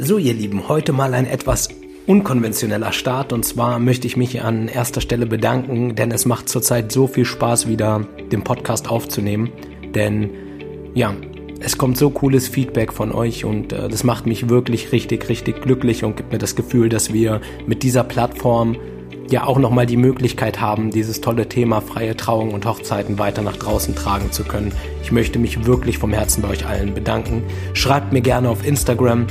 So, ihr Lieben, heute mal ein etwas unkonventioneller Start und zwar möchte ich mich an erster Stelle bedanken, denn es macht zurzeit so viel Spaß, wieder den Podcast aufzunehmen. Denn ja, es kommt so cooles Feedback von euch und äh, das macht mich wirklich richtig, richtig glücklich und gibt mir das Gefühl, dass wir mit dieser Plattform ja auch nochmal die Möglichkeit haben, dieses tolle Thema freie Trauung und Hochzeiten weiter nach draußen tragen zu können. Ich möchte mich wirklich vom Herzen bei euch allen bedanken. Schreibt mir gerne auf Instagram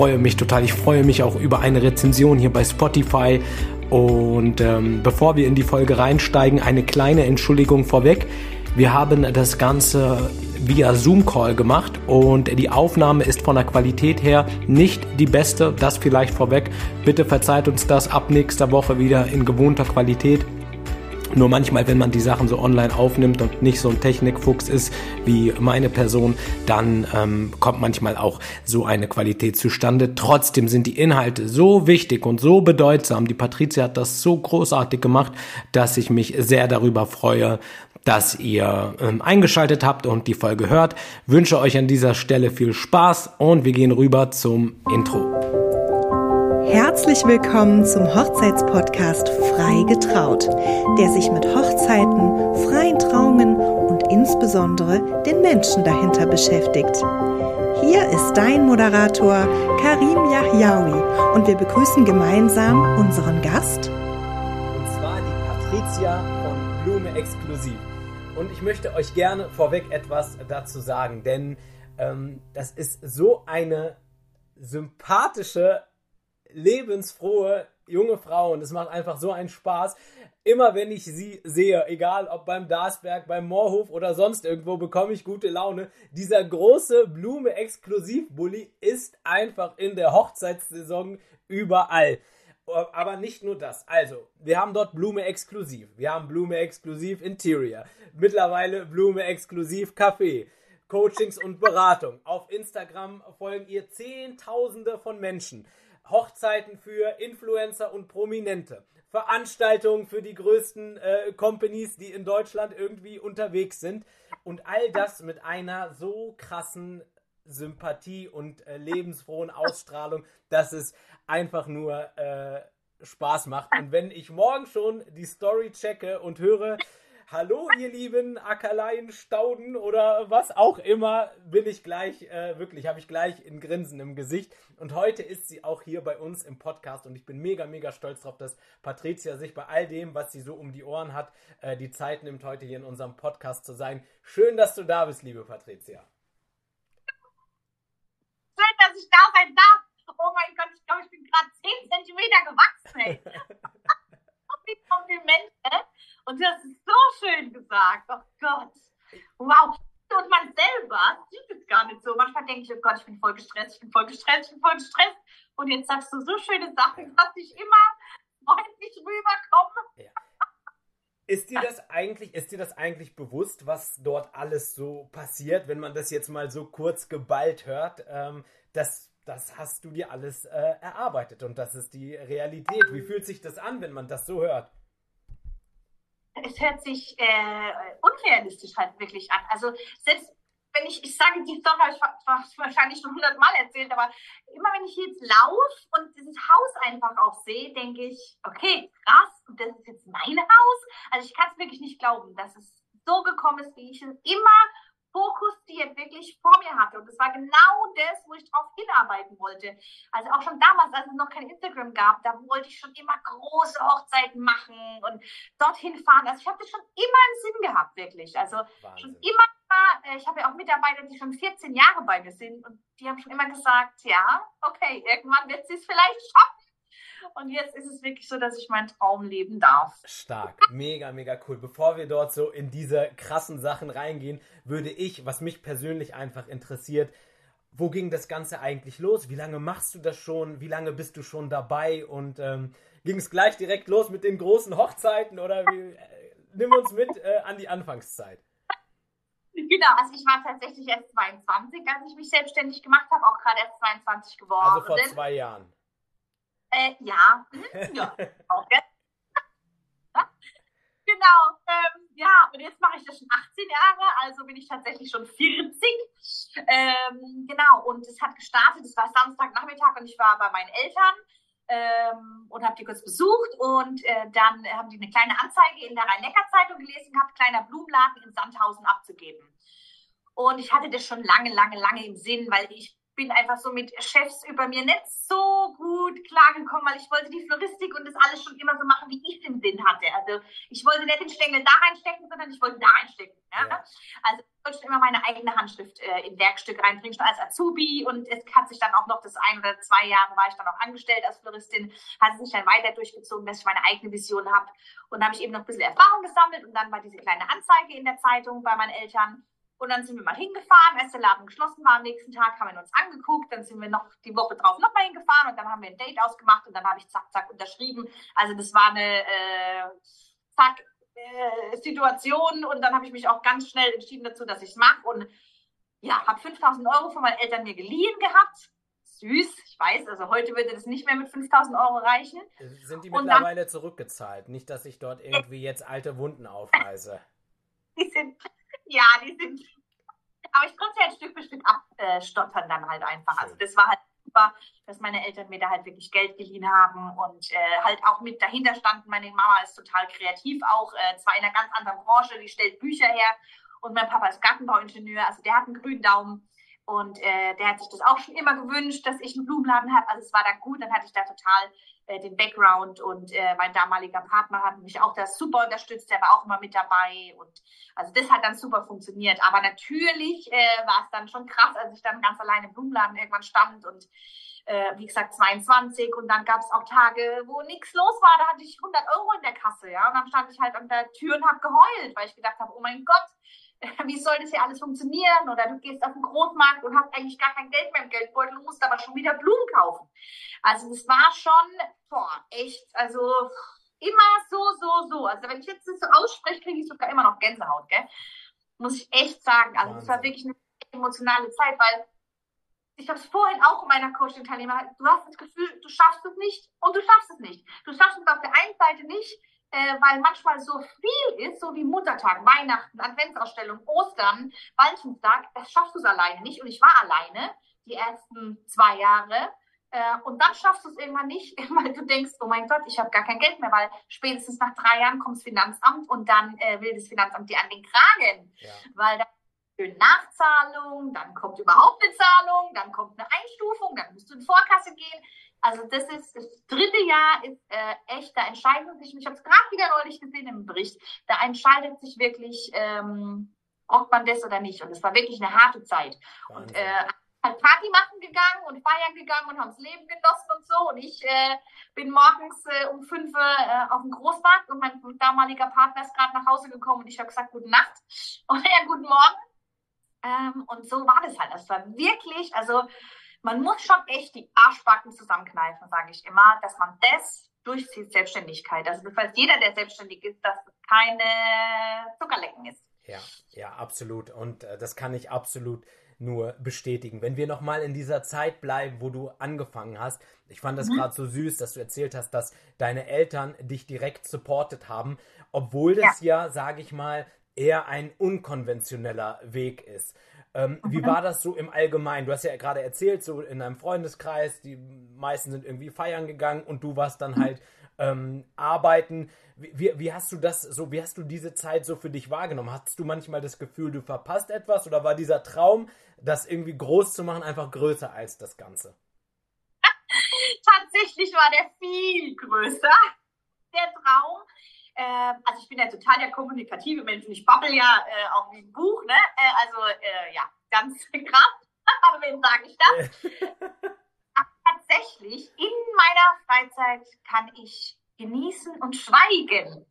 freue mich total. Ich freue mich auch über eine Rezension hier bei Spotify. Und ähm, bevor wir in die Folge reinsteigen, eine kleine Entschuldigung vorweg. Wir haben das Ganze via Zoom-Call gemacht und die Aufnahme ist von der Qualität her nicht die beste. Das vielleicht vorweg. Bitte verzeiht uns das ab nächster Woche wieder in gewohnter Qualität. Nur manchmal, wenn man die Sachen so online aufnimmt und nicht so ein Technikfuchs ist wie meine Person, dann ähm, kommt manchmal auch so eine Qualität zustande. Trotzdem sind die Inhalte so wichtig und so bedeutsam. Die Patricia hat das so großartig gemacht, dass ich mich sehr darüber freue, dass ihr ähm, eingeschaltet habt und die Folge hört. Wünsche euch an dieser Stelle viel Spaß und wir gehen rüber zum Intro. Herzlich willkommen zum Hochzeitspodcast Frei getraut, der sich mit Hochzeiten, freien Trauungen und insbesondere den Menschen dahinter beschäftigt. Hier ist dein Moderator Karim Yahyaoui und wir begrüßen gemeinsam unseren Gast. Und zwar die Patricia von Blume Exklusiv. Und ich möchte euch gerne vorweg etwas dazu sagen, denn ähm, das ist so eine sympathische lebensfrohe junge Frau und es macht einfach so einen Spaß. Immer wenn ich sie sehe, egal ob beim Darsberg, beim Moorhof oder sonst irgendwo, bekomme ich gute Laune. Dieser große Blume-Exklusiv-Bully ist einfach in der Hochzeitssaison überall. Aber nicht nur das. Also, wir haben dort Blume Exklusiv. Wir haben Blume Exklusiv Interior. Mittlerweile Blume Exklusiv Café. Coachings und Beratung. Auf Instagram folgen ihr Zehntausende von Menschen. Hochzeiten für Influencer und Prominente, Veranstaltungen für die größten äh, Companies, die in Deutschland irgendwie unterwegs sind. Und all das mit einer so krassen Sympathie und äh, lebensfrohen Ausstrahlung, dass es einfach nur äh, Spaß macht. Und wenn ich morgen schon die Story checke und höre, Hallo, ihr lieben Ackerleien, Stauden oder was auch immer, bin ich gleich, äh, wirklich, habe ich gleich ein Grinsen im Gesicht. Und heute ist sie auch hier bei uns im Podcast und ich bin mega, mega stolz darauf, dass Patricia sich bei all dem, was sie so um die Ohren hat, äh, die Zeit nimmt, heute hier in unserem Podcast zu sein. Schön, dass du da bist, liebe Patricia. Schön, dass ich da sein darf. Oh mein Gott, ich glaube, ich bin gerade 10 Zentimeter gewachsen, ey. Komplimente. Und das ist so schön gesagt. Oh Gott. Wow. Und man selber sieht es gar nicht so. Manchmal denke ich, oh Gott, ich bin voll gestresst, ich bin voll gestresst, ich bin voll gestresst. Und jetzt sagst du so schöne Sachen, dass ich immer freundlich rüberkomme. Ja. Ist dir das eigentlich, ist dir das eigentlich bewusst, was dort alles so passiert, wenn man das jetzt mal so kurz geballt hört? Ähm, das, das hast du dir alles äh, erarbeitet und das ist die Realität. Wie fühlt sich das an, wenn man das so hört? Es hört sich äh, unrealistisch halt wirklich an. Also selbst wenn ich, ich sage, die Story habe ich wahrscheinlich schon hundertmal erzählt, aber immer wenn ich jetzt laufe und dieses Haus einfach auch sehe, denke ich, okay, krass, das ist jetzt mein Haus. Also ich kann es wirklich nicht glauben, dass es so gekommen ist, wie ich es immer fokussiert wirklich vor mir hatte. Und das war genau das, wo ich drauf hinarbeiten wollte. Also auch schon damals, als es noch kein Instagram gab, da wollte ich schon immer große Hochzeiten machen und dorthin fahren. Also ich habe das schon immer im Sinn gehabt, wirklich. Also Wahnsinn. schon immer, äh, ich habe ja auch Mitarbeiter, die schon 14 Jahre bei mir sind und die haben schon immer gesagt, ja, okay, irgendwann wird sie es vielleicht schaffen. Und jetzt ist es wirklich so, dass ich meinen Traum leben darf. Stark, mega, mega cool. Bevor wir dort so in diese krassen Sachen reingehen, würde ich, was mich persönlich einfach interessiert, wo ging das Ganze eigentlich los? Wie lange machst du das schon? Wie lange bist du schon dabei? Und ähm, ging es gleich direkt los mit den großen Hochzeiten oder wie, äh, nimm uns mit äh, an die Anfangszeit. Genau, also ich war tatsächlich erst 22, als ich mich selbstständig gemacht habe, auch gerade erst 22 geworden. Also vor zwei Jahren. Äh, ja, mhm, ja, auch jetzt. genau. Ähm, ja, und jetzt mache ich das schon 18 Jahre, also bin ich tatsächlich schon 40. Ähm, genau, und es hat gestartet, es war Samstagnachmittag und ich war bei meinen Eltern ähm, und habe die kurz besucht und äh, dann haben die eine kleine Anzeige in der Rhein-Neckar-Zeitung gelesen gehabt, kleiner Blumenladen in Sandhausen abzugeben. Und ich hatte das schon lange, lange, lange im Sinn, weil ich bin einfach so mit Chefs über mir nicht so gut klargekommen, weil ich wollte die Floristik und das alles schon immer so machen, wie ich den Sinn hatte. Also ich wollte nicht den Stängel da reinstecken, sondern ich wollte da reinstecken. Ja? Ja. Also ich wollte schon immer meine eigene Handschrift äh, in Werkstücke reinbringen, schon als Azubi und es hat sich dann auch noch das ein oder zwei Jahre war ich dann auch angestellt als Floristin, hat sich dann weiter durchgezogen, dass ich meine eigene Vision habe und da habe ich eben noch ein bisschen Erfahrung gesammelt und dann war diese kleine Anzeige in der Zeitung bei meinen Eltern und dann sind wir mal hingefahren, als der Laden geschlossen war am nächsten Tag, haben wir uns angeguckt, dann sind wir noch die Woche drauf nochmal hingefahren und dann haben wir ein Date ausgemacht und dann habe ich zack, zack unterschrieben. Also das war eine äh, zack äh, Situation und dann habe ich mich auch ganz schnell entschieden dazu, dass ich es mache und ja, habe 5000 Euro von meinen Eltern mir geliehen gehabt. Süß, ich weiß, also heute würde das nicht mehr mit 5000 Euro reichen. Sind die mittlerweile dann, zurückgezahlt? Nicht, dass ich dort irgendwie jetzt alte Wunden aufreiße. Die sind ja, die sind. Aber ich konnte ja ein Stück für Stück abstottern dann halt einfach. Also das war halt super, dass meine Eltern mir da halt wirklich Geld geliehen haben und äh, halt auch mit dahinter standen. Meine Mama ist total kreativ auch, äh, zwar in einer ganz anderen Branche, die stellt Bücher her und mein Papa ist Gartenbauingenieur, also der hat einen grünen Daumen. Und äh, der hat sich das auch schon immer gewünscht, dass ich einen Blumenladen habe. Also es war dann gut, dann hatte ich da total äh, den Background und äh, mein damaliger Partner hat mich auch da super unterstützt, der war auch immer mit dabei und also das hat dann super funktioniert. Aber natürlich äh, war es dann schon krass, als ich dann ganz alleine im Blumenladen irgendwann stand und äh, wie gesagt 22 und dann gab es auch Tage, wo nichts los war, da hatte ich 100 Euro in der Kasse, ja und dann stand ich halt an der Tür und habe geheult, weil ich gedacht habe, oh mein Gott, wie soll das hier alles funktionieren? Oder du gehst auf den Großmarkt und hast eigentlich gar kein Geld mehr im Geldbeutel, musst aber schon wieder Blumen kaufen. Also das war schon, boah, echt, also immer so, so, so. Also wenn ich jetzt das so ausspreche, kriege ich sogar immer noch Gänsehaut, gell? Muss ich echt sagen. Also das war wirklich eine emotionale Zeit, weil ich habe es vorhin auch in meiner Coaching-Teilnehmer, du hast das Gefühl, du schaffst es nicht und du schaffst es nicht. Du schaffst es auf der einen Seite nicht, äh, weil manchmal so viel ist, so wie Muttertag, Weihnachten, Adventsausstellung, Ostern, Valentinstag, das schaffst du es alleine nicht. Und ich war alleine die ersten zwei Jahre. Äh, und dann schaffst du es irgendwann nicht, weil du denkst, oh mein Gott, ich habe gar kein Geld mehr, weil spätestens nach drei Jahren kommt das Finanzamt und dann äh, will das Finanzamt dir an den Kragen. Ja. Weil da Nachzahlung, dann kommt überhaupt eine Zahlung, dann kommt eine Einstufung, dann musst du in Vorkasse gehen. Also das ist das dritte Jahr ist äh, echt, da entscheidet sich, ich habe es gerade wieder neulich gesehen im Bericht, da entscheidet sich wirklich, ähm, ob man das oder nicht. Und es war wirklich eine harte Zeit. Wahnsinn. Und äh, halt Party machen gegangen und feiern gegangen und haben das Leben genossen und so. Und ich äh, bin morgens äh, um fünf äh, auf dem Großmarkt und mein damaliger Partner ist gerade nach Hause gekommen und ich habe gesagt, gute Nacht und er, guten Morgen. Ähm, und so war das halt. Es war wirklich, also man muss schon echt die Arschbacken zusammenkneifen, sage ich immer, dass man das durchzieht, Selbstständigkeit. Also das heißt, jeder, der selbstständig ist, dass es keine Zuckerlecken ist. Ja, ja, absolut. Und äh, das kann ich absolut nur bestätigen. Wenn wir nochmal in dieser Zeit bleiben, wo du angefangen hast, ich fand das mhm. gerade so süß, dass du erzählt hast, dass deine Eltern dich direkt supportet haben, obwohl das ja, ja sage ich mal, eher ein unkonventioneller Weg ist. Ähm, mhm. Wie war das so im Allgemeinen? Du hast ja gerade erzählt, so in einem Freundeskreis, die meisten sind irgendwie feiern gegangen und du warst dann mhm. halt ähm, arbeiten. Wie, wie, hast du das so, wie hast du diese Zeit so für dich wahrgenommen? Hattest du manchmal das Gefühl, du verpasst etwas oder war dieser Traum, das irgendwie groß zu machen, einfach größer als das Ganze? Tatsächlich war der viel größer, der Traum. Äh, also ich bin ja total der kommunikative Mensch und ich babbel ja äh, auch wie ein Buch, ne? Äh, also äh, ja, ganz krass. Aber wem sage ich das? tatsächlich, in meiner Freizeit kann ich genießen und schweigen.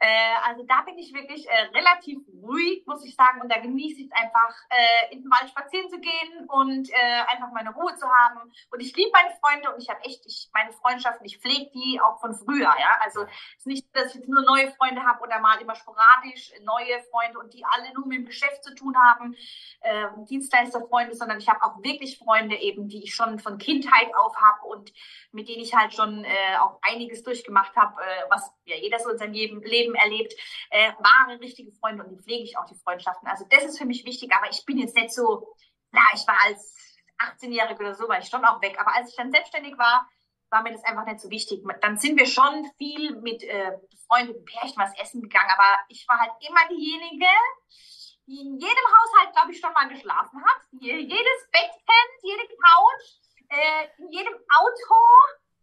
Äh, also da bin ich wirklich äh, relativ ruhig, muss ich sagen. Und da genieße ich es einfach, äh, in den Wald spazieren zu gehen und äh, einfach meine Ruhe zu haben. Und ich liebe meine Freunde und ich habe echt ich, meine Freundschaften, ich pflege die auch von früher. Ja? Also es ist nicht, dass ich jetzt nur neue Freunde habe oder mal immer sporadisch neue Freunde und die alle nur mit dem Geschäft zu tun haben, äh, Dienstleisterfreunde, sondern ich habe auch wirklich Freunde eben, die ich schon von Kindheit auf habe und mit denen ich halt schon äh, auch einiges durchgemacht habe, äh, was ja jeder so in seinem Leben erlebt. Äh, wahre, richtige Freunde und die pflege ich auch, die Freundschaften. Also das ist für mich wichtig, aber ich bin jetzt nicht so, na, ich war als 18-Jährige oder so, war ich schon auch weg. Aber als ich dann selbstständig war, war mir das einfach nicht so wichtig. Dann sind wir schon viel mit äh, Freunden, Pärchen was essen gegangen, aber ich war halt immer diejenige, die in jedem Haushalt, glaube ich, schon mal geschlafen hat, die jedes Bett kennt, jede Couch, äh, in jedem Auto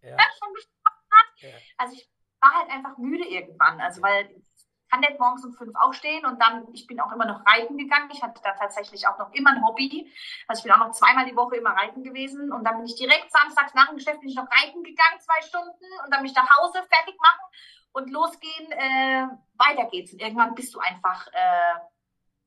ja. schon geschlafen hat. Ja. Also ich war halt einfach müde irgendwann. Also weil kann nicht morgens um fünf aufstehen und dann, ich bin auch immer noch reiten gegangen. Ich hatte da tatsächlich auch noch immer ein Hobby. Also ich bin auch noch zweimal die Woche immer reiten gewesen und dann bin ich direkt samstags nach dem Geschäft bin ich noch reiten gegangen, zwei Stunden und dann bin ich nach Hause fertig machen und losgehen. Äh, weiter geht's. Und irgendwann bist du einfach äh,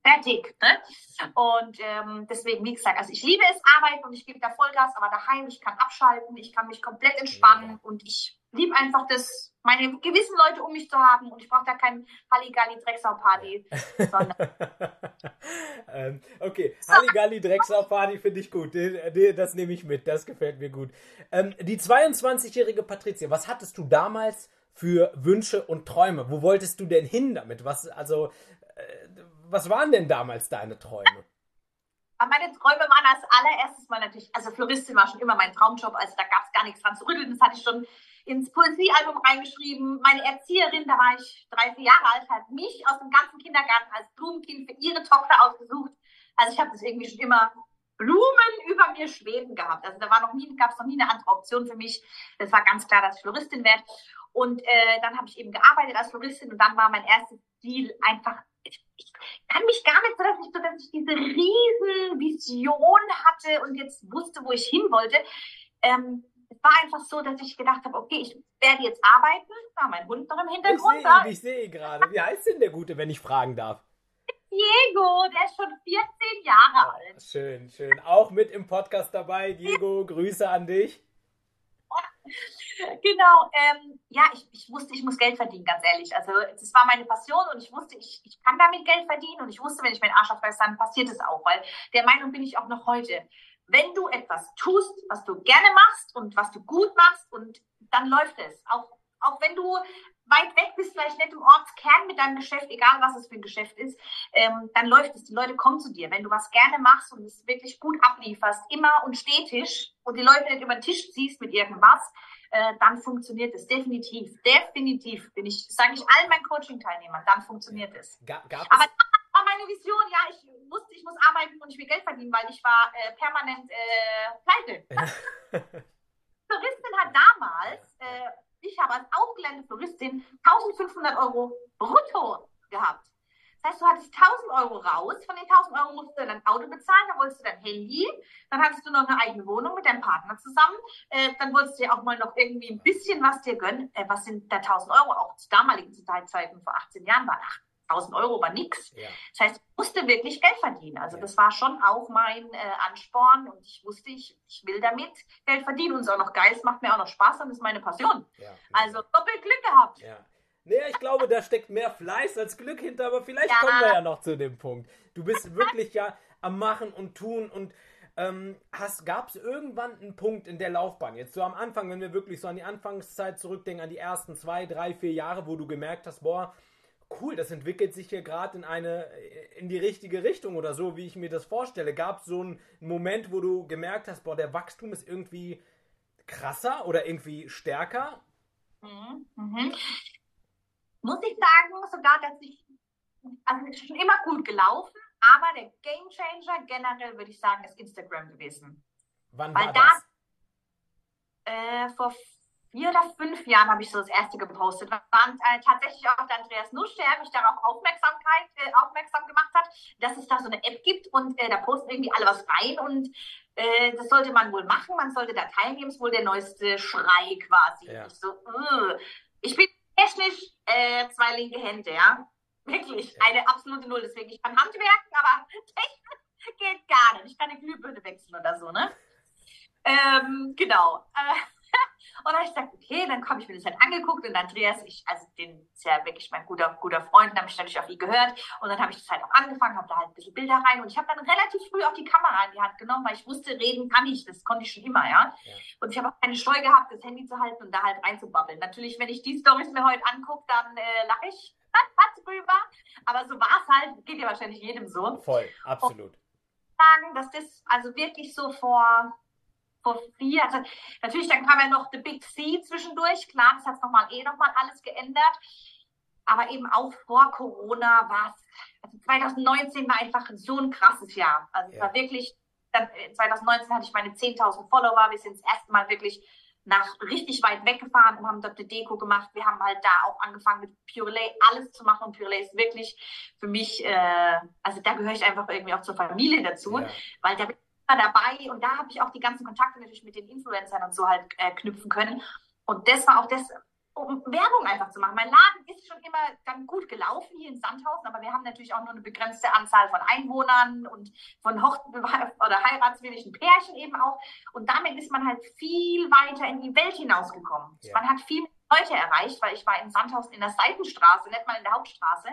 fertig. Ne? Und ähm, deswegen, wie gesagt, also ich liebe es, arbeiten und ich gebe da Vollgas, aber daheim, ich kann abschalten, ich kann mich komplett entspannen und ich liebe einfach das, meine gewissen Leute um mich zu haben und ich brauche da kein Halligalli Drecksau Party, ähm, okay, Halligalli Drecksau Party finde ich gut. Das nehme ich mit. Das gefällt mir gut. Ähm, die 22-jährige Patricia, was hattest du damals für Wünsche und Träume? Wo wolltest du denn hin damit? Was, also, äh, was waren denn damals deine Träume? Meine Träume waren als allererstes mal natürlich, also Floristin war schon immer mein Traumjob, also da gab es gar nichts dran zu rütteln. Das hatte ich schon ins Poesiealbum reingeschrimen. Meine Erzieherin, da war ich drei, vier Jahre alt, hat mich aus dem ganzen Kindergarten als Blumenkind für ihre Tochter ausgesucht. Also ich habe das irgendwie schon immer Blumen über mir schweben gehabt. Also da war noch nie, gab es noch nie eine andere Option für mich. Das war ganz klar, dass ich Floristin werde. Und äh, dann habe ich eben gearbeitet als Floristin und dann war mein erstes Ziel einfach ich, ich kann mich gar nicht so, dass ich, dass ich diese riesen Vision hatte und jetzt wusste, wo ich hin wollte. Ähm, es war einfach so, dass ich gedacht habe, okay, ich werde jetzt arbeiten. Da mein Hund noch im Hintergrund. Ich sehe ihn, ich sehe gerade. Wie heißt denn der Gute, wenn ich fragen darf? Diego, der ist schon 14 Jahre oh, alt. Schön, schön. Auch mit im Podcast dabei. Diego, Grüße an dich. genau, ähm, ja, ich, ich wusste, ich muss Geld verdienen, ganz ehrlich. Also das war meine Passion und ich wusste, ich, ich kann damit Geld verdienen und ich wusste, wenn ich meinen Arsch aufreiße, dann passiert es auch, weil der Meinung bin ich auch noch heute. Wenn du etwas tust, was du gerne machst und was du gut machst und dann läuft es. Auch, auch wenn du weit weg bist, vielleicht nicht im Ortskern mit deinem Geschäft, egal was es für ein Geschäft ist, ähm, dann läuft es. Die Leute kommen zu dir. Wenn du was gerne machst und es wirklich gut ablieferst, immer und stetig und die Leute nicht über den Tisch ziehst mit irgendwas, äh, dann funktioniert es definitiv. Definitiv bin ich, sage ich allen meinen Coaching-Teilnehmern, dann funktioniert es. Gab, Aber das war meine Vision, ja, ich wusste, ich muss arbeiten und ich will Geld verdienen, weil ich war äh, permanent äh, pleite. Floristin hat damals äh, ich habe als ausgelernte Floristin 1500 Euro brutto gehabt. Das heißt, du hattest 1000 Euro raus, von den 1000 Euro musst du dein Auto bezahlen, dann wolltest du dein Handy, dann hattest du noch eine eigene Wohnung mit deinem Partner zusammen, äh, dann wolltest du dir auch mal noch irgendwie ein bisschen was dir gönnen. Äh, was sind da 1000 Euro? Auch zu damaligen Zeiten vor 18 Jahren waren 1000 Euro war nichts. Ja. Das heißt, ich musste wirklich Geld verdienen. Also ja. das war schon auch mein äh, Ansporn und ich wusste, ich, ich will damit Geld verdienen und es ist auch noch geil, es macht mir auch noch Spaß und ist meine Passion. Ja. Also doppelt Glück gehabt. Ja. Naja, ich glaube, da steckt mehr Fleiß als Glück hinter, aber vielleicht kommen wir ja noch zu dem Punkt. Du bist wirklich ja am Machen und Tun und ähm, gab es irgendwann einen Punkt in der Laufbahn, jetzt so am Anfang, wenn wir wirklich so an die Anfangszeit zurückdenken, an die ersten zwei, drei, vier Jahre, wo du gemerkt hast, boah, cool, das entwickelt sich hier gerade in eine, in die richtige Richtung oder so, wie ich mir das vorstelle. Gab es so einen Moment, wo du gemerkt hast, boah, der Wachstum ist irgendwie krasser oder irgendwie stärker? Mhm. Mhm. Muss ich sagen, sogar, dass ich, also es ist schon immer gut gelaufen, aber der Game Changer generell würde ich sagen, ist Instagram gewesen. Wann Weil war da, das? Äh, vor vier oder fünf Jahren habe ich so das erste gepostet. War äh, tatsächlich auch der Andreas Nusch, der mich darauf Aufmerksamkeit, äh, aufmerksam gemacht hat, dass es da so eine App gibt und äh, da posten irgendwie alle was rein und äh, das sollte man wohl machen, man sollte da teilnehmen, ist wohl der neueste Schrei quasi. Ja. Ich so, ich bin technisch äh, zwei linke Hände, ja. Wirklich, ja. eine absolute Null. Deswegen, ich kann Handwerken, aber Technik geht gar nicht. Ich kann eine Glühbirne wechseln oder so, ne? Ähm, genau. Und dann habe ich gesagt, okay, dann habe ich mir das halt angeguckt und Andreas, ich, also den ist ja wirklich mein guter, guter Freund, dann habe ich natürlich auch ihn gehört und dann habe ich das halt auch angefangen, habe da halt ein bisschen Bilder rein und ich habe dann relativ früh auch die Kamera in die Hand genommen, weil ich wusste, reden kann ich, das konnte ich schon immer, ja. ja. Und ich habe auch keine Scheu gehabt, das Handy zu halten und da halt reinzubabbeln. Natürlich, wenn ich die Stories mir heute angucke, dann äh, lache ich drüber, aber so war es halt, geht ja wahrscheinlich jedem so. Voll, absolut. Und sagen, dass das also wirklich so vor vor vier, also natürlich, dann kam ja noch The Big C zwischendurch, klar, das hat nochmal eh nochmal alles geändert. Aber eben auch vor Corona war es, also 2019 war einfach so ein krasses Jahr. Also ja. es war wirklich, dann, 2019 hatte ich meine 10.000 Follower, wir sind das erste Mal wirklich nach richtig weit weggefahren und haben dort eine Deko gemacht. Wir haben halt da auch angefangen mit Purelay alles zu machen und Purelay ist wirklich für mich, äh, also da gehöre ich einfach irgendwie auch zur Familie dazu, ja. weil da dabei und da habe ich auch die ganzen Kontakte natürlich mit den Influencern und so halt äh, knüpfen können. Und das war auch das, um Werbung einfach zu machen. Mein Laden ist schon immer dann gut gelaufen hier in Sandhausen, aber wir haben natürlich auch nur eine begrenzte Anzahl von Einwohnern und von Hoch- oder heiratswilligen Pärchen eben auch. Und damit ist man halt viel weiter in die Welt hinausgekommen. Ja. Man hat viel Leute erreicht, weil ich war in Sandhausen in der Seitenstraße, nicht mal in der Hauptstraße.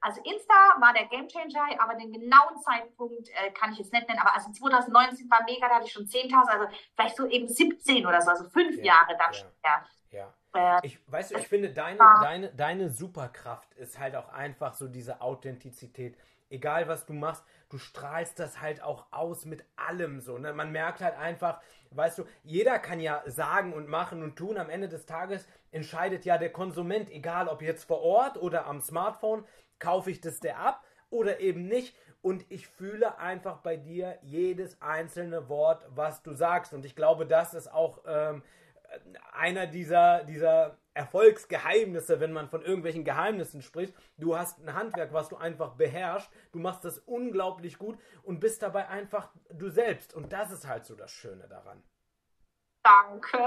Also Insta war der Gamechanger, aber den genauen Zeitpunkt äh, kann ich jetzt nicht nennen. Aber also 2019 war mega, da hatte ich schon 10.000, also vielleicht so eben 17 oder so, also fünf ja, Jahre dann ja, Ja. Äh, ich, weißt du, ich finde, deine, deine, deine Superkraft ist halt auch einfach so diese Authentizität. Egal was du machst, du strahlst das halt auch aus mit allem so. Ne? Man merkt halt einfach, weißt du, jeder kann ja sagen und machen und tun. Am Ende des Tages entscheidet ja der Konsument, egal ob jetzt vor Ort oder am Smartphone kaufe ich das der ab oder eben nicht. Und ich fühle einfach bei dir jedes einzelne Wort, was du sagst. Und ich glaube, das ist auch ähm, einer dieser, dieser Erfolgsgeheimnisse, wenn man von irgendwelchen Geheimnissen spricht. Du hast ein Handwerk, was du einfach beherrschst. Du machst das unglaublich gut und bist dabei einfach du selbst. Und das ist halt so das Schöne daran. Danke.